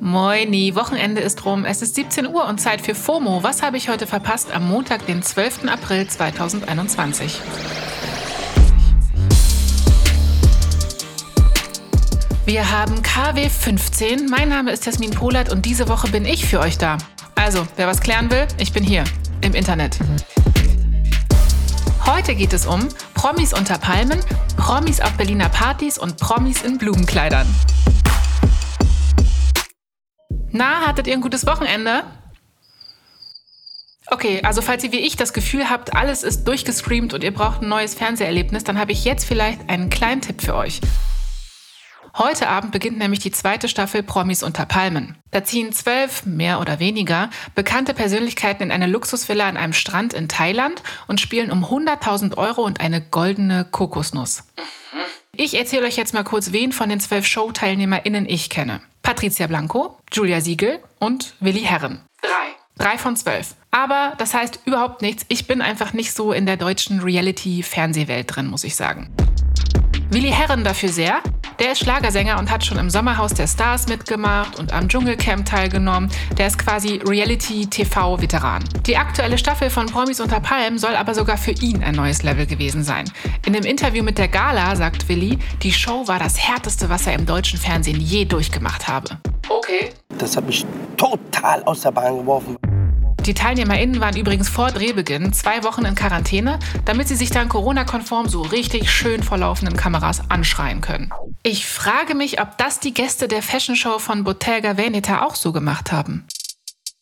Moini, Wochenende ist rum. Es ist 17 Uhr und Zeit für FOMO. Was habe ich heute verpasst am Montag, den 12. April 2021? Wir haben KW 15. Mein Name ist Jasmin Polat und diese Woche bin ich für euch da. Also, wer was klären will, ich bin hier im Internet. Heute geht es um Promis unter Palmen, Promis auf Berliner Partys und Promis in Blumenkleidern. Na, hattet ihr ein gutes Wochenende? Okay, also falls ihr wie ich das Gefühl habt, alles ist durchgestreamt und ihr braucht ein neues Fernseherlebnis, dann habe ich jetzt vielleicht einen kleinen Tipp für euch. Heute Abend beginnt nämlich die zweite Staffel Promis unter Palmen. Da ziehen zwölf, mehr oder weniger, bekannte Persönlichkeiten in eine Luxusvilla an einem Strand in Thailand und spielen um 100.000 Euro und eine goldene Kokosnuss. Ich erzähle euch jetzt mal kurz, wen von den zwölf Show-TeilnehmerInnen ich kenne. Patricia Blanco, Julia Siegel und Willi Herren. Drei. Drei von zwölf. Aber das heißt überhaupt nichts. Ich bin einfach nicht so in der deutschen Reality-Fernsehwelt drin, muss ich sagen. Willi Herren dafür sehr. Der ist Schlagersänger und hat schon im Sommerhaus der Stars mitgemacht und am Dschungelcamp teilgenommen. Der ist quasi Reality-TV-Veteran. Die aktuelle Staffel von Promis unter Palmen soll aber sogar für ihn ein neues Level gewesen sein. In dem Interview mit der Gala sagt Willi, die Show war das härteste, was er im deutschen Fernsehen je durchgemacht habe. Okay. Das hat mich total aus der Bahn geworfen. Die TeilnehmerInnen waren übrigens vor Drehbeginn zwei Wochen in Quarantäne, damit sie sich dann Corona-konform so richtig schön vor laufenden Kameras anschreien können. Ich frage mich, ob das die Gäste der Fashion Show von Bottega Veneta auch so gemacht haben.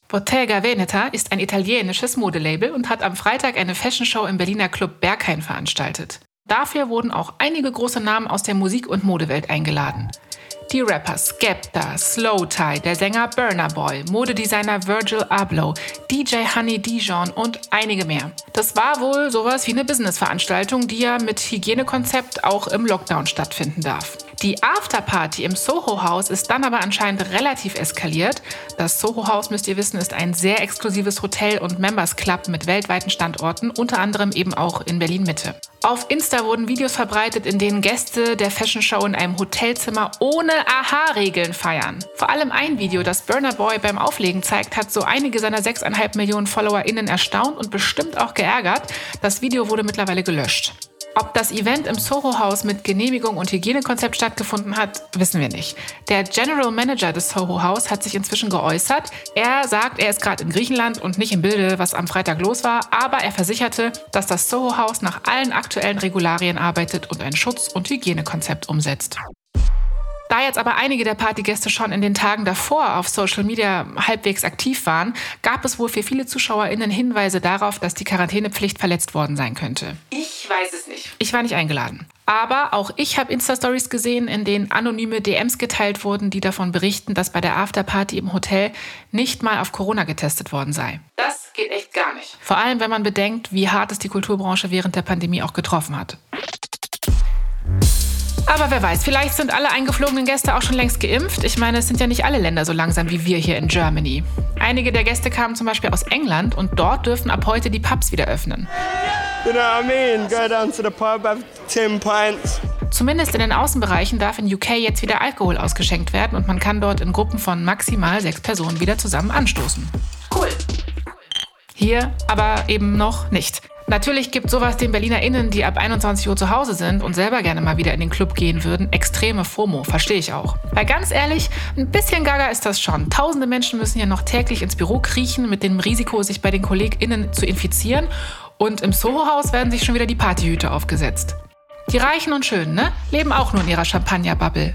Bottega Veneta ist ein italienisches Modelabel und hat am Freitag eine Fashion Show im Berliner Club Berghain veranstaltet. Dafür wurden auch einige große Namen aus der Musik- und Modewelt eingeladen. Die Rapper Skepta, Slowthai, der Sänger Burner Boy, Modedesigner Virgil Abloh, DJ Honey Dijon und einige mehr. Das war wohl sowas wie eine Businessveranstaltung, die ja mit Hygienekonzept auch im Lockdown stattfinden darf. Die Afterparty im Soho House ist dann aber anscheinend relativ eskaliert. Das Soho House, müsst ihr wissen, ist ein sehr exklusives Hotel und Members Club mit weltweiten Standorten, unter anderem eben auch in Berlin Mitte. Auf Insta wurden Videos verbreitet, in denen Gäste der Fashion Show in einem Hotelzimmer ohne Aha-Regeln feiern. Vor allem ein Video, das Burner Boy beim Auflegen zeigt, hat so einige seiner 6,5 Millionen FollowerInnen erstaunt und bestimmt auch geärgert. Das Video wurde mittlerweile gelöscht. Ob das Event im Soho-Haus mit Genehmigung und Hygienekonzept stattgefunden hat, wissen wir nicht. Der General Manager des Soho-Haus hat sich inzwischen geäußert. Er sagt, er ist gerade in Griechenland und nicht im Bilde, was am Freitag los war, aber er versicherte, dass das Soho-Haus nach allen aktuellen Regularien arbeitet und ein Schutz- und Hygienekonzept umsetzt. Da jetzt aber einige der Partygäste schon in den Tagen davor auf Social Media halbwegs aktiv waren, gab es wohl für viele ZuschauerInnen Hinweise darauf, dass die Quarantänepflicht verletzt worden sein könnte. Ich weiß es. Ich war nicht eingeladen. Aber auch ich habe Insta-Stories gesehen, in denen anonyme DMs geteilt wurden, die davon berichten, dass bei der Afterparty im Hotel nicht mal auf Corona getestet worden sei. Das geht echt gar nicht. Vor allem, wenn man bedenkt, wie hart es die Kulturbranche während der Pandemie auch getroffen hat. Aber wer weiß, vielleicht sind alle eingeflogenen Gäste auch schon längst geimpft. Ich meine, es sind ja nicht alle Länder so langsam wie wir hier in Germany. Einige der Gäste kamen zum Beispiel aus England und dort dürfen ab heute die Pubs wieder öffnen. You know what I mean? Go down to the pub, have 10 pints. Zumindest in den Außenbereichen darf in UK jetzt wieder Alkohol ausgeschenkt werden und man kann dort in Gruppen von maximal sechs Personen wieder zusammen anstoßen. Cool. Hier aber eben noch nicht. Natürlich gibt sowas den BerlinerInnen, die ab 21 Uhr zu Hause sind und selber gerne mal wieder in den Club gehen würden, extreme FOMO, verstehe ich auch. Weil ganz ehrlich, ein bisschen gaga ist das schon. Tausende Menschen müssen ja noch täglich ins Büro kriechen mit dem Risiko, sich bei den KollegInnen zu infizieren und im Soho-Haus werden sich schon wieder die Partyhüte aufgesetzt. Die Reichen und Schönen, ne? Leben auch nur in ihrer Champagner-Bubble.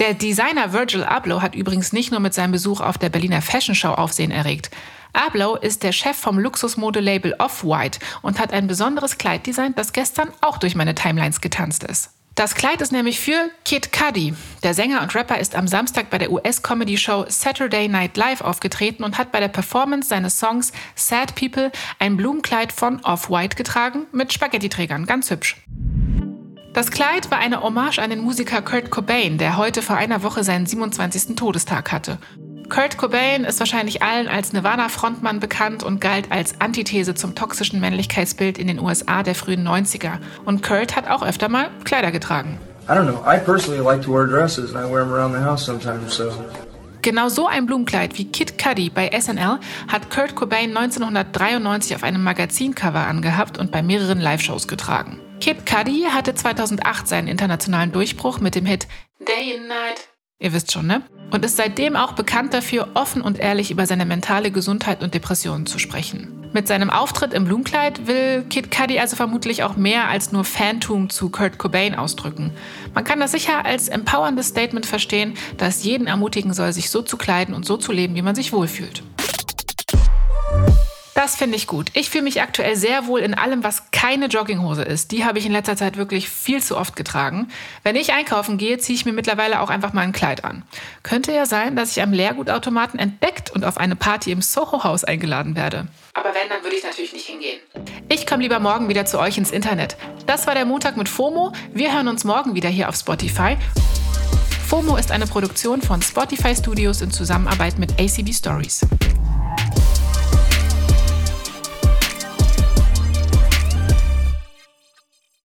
Der Designer Virgil Abloh hat übrigens nicht nur mit seinem Besuch auf der Berliner Fashion Show Aufsehen erregt. Abloh ist der Chef vom Luxusmodelabel Off-White und hat ein besonderes Kleid designt, das gestern auch durch meine Timelines getanzt ist. Das Kleid ist nämlich für Kid Cudi. Der Sänger und Rapper ist am Samstag bei der US-Comedy-Show Saturday Night Live aufgetreten und hat bei der Performance seines Songs Sad People ein Blumenkleid von Off-White getragen mit Spaghetti-Trägern. Ganz hübsch. Das Kleid war eine Hommage an den Musiker Kurt Cobain, der heute vor einer Woche seinen 27. Todestag hatte. Kurt Cobain ist wahrscheinlich allen als Nirvana-Frontmann bekannt und galt als Antithese zum toxischen Männlichkeitsbild in den USA der frühen 90er. Und Kurt hat auch öfter mal Kleider getragen. I don't know. I personally like to wear dresses and I wear them around the house sometimes, so. Genau so ein Blumenkleid wie Kid Cudi bei SNL hat Kurt Cobain 1993 auf einem Magazincover angehabt und bei mehreren Live-Shows getragen. Kid Cudi hatte 2008 seinen internationalen Durchbruch mit dem Hit Day and Night. Ihr wisst schon, ne? Und ist seitdem auch bekannt dafür, offen und ehrlich über seine mentale Gesundheit und Depressionen zu sprechen. Mit seinem Auftritt im Blumenkleid will Kid Cudi also vermutlich auch mehr als nur Fantum zu Kurt Cobain ausdrücken. Man kann das sicher als empowerndes Statement verstehen, das jeden ermutigen soll, sich so zu kleiden und so zu leben, wie man sich wohlfühlt. Das finde ich gut. Ich fühle mich aktuell sehr wohl in allem, was keine Jogginghose ist. Die habe ich in letzter Zeit wirklich viel zu oft getragen. Wenn ich einkaufen gehe, ziehe ich mir mittlerweile auch einfach mal ein Kleid an. Könnte ja sein, dass ich am Leergutautomaten entdeckt und auf eine Party im Soho-Haus eingeladen werde. Aber wenn, dann würde ich natürlich nicht hingehen. Ich komme lieber morgen wieder zu euch ins Internet. Das war der Montag mit FOMO. Wir hören uns morgen wieder hier auf Spotify. FOMO ist eine Produktion von Spotify Studios in Zusammenarbeit mit ACB Stories.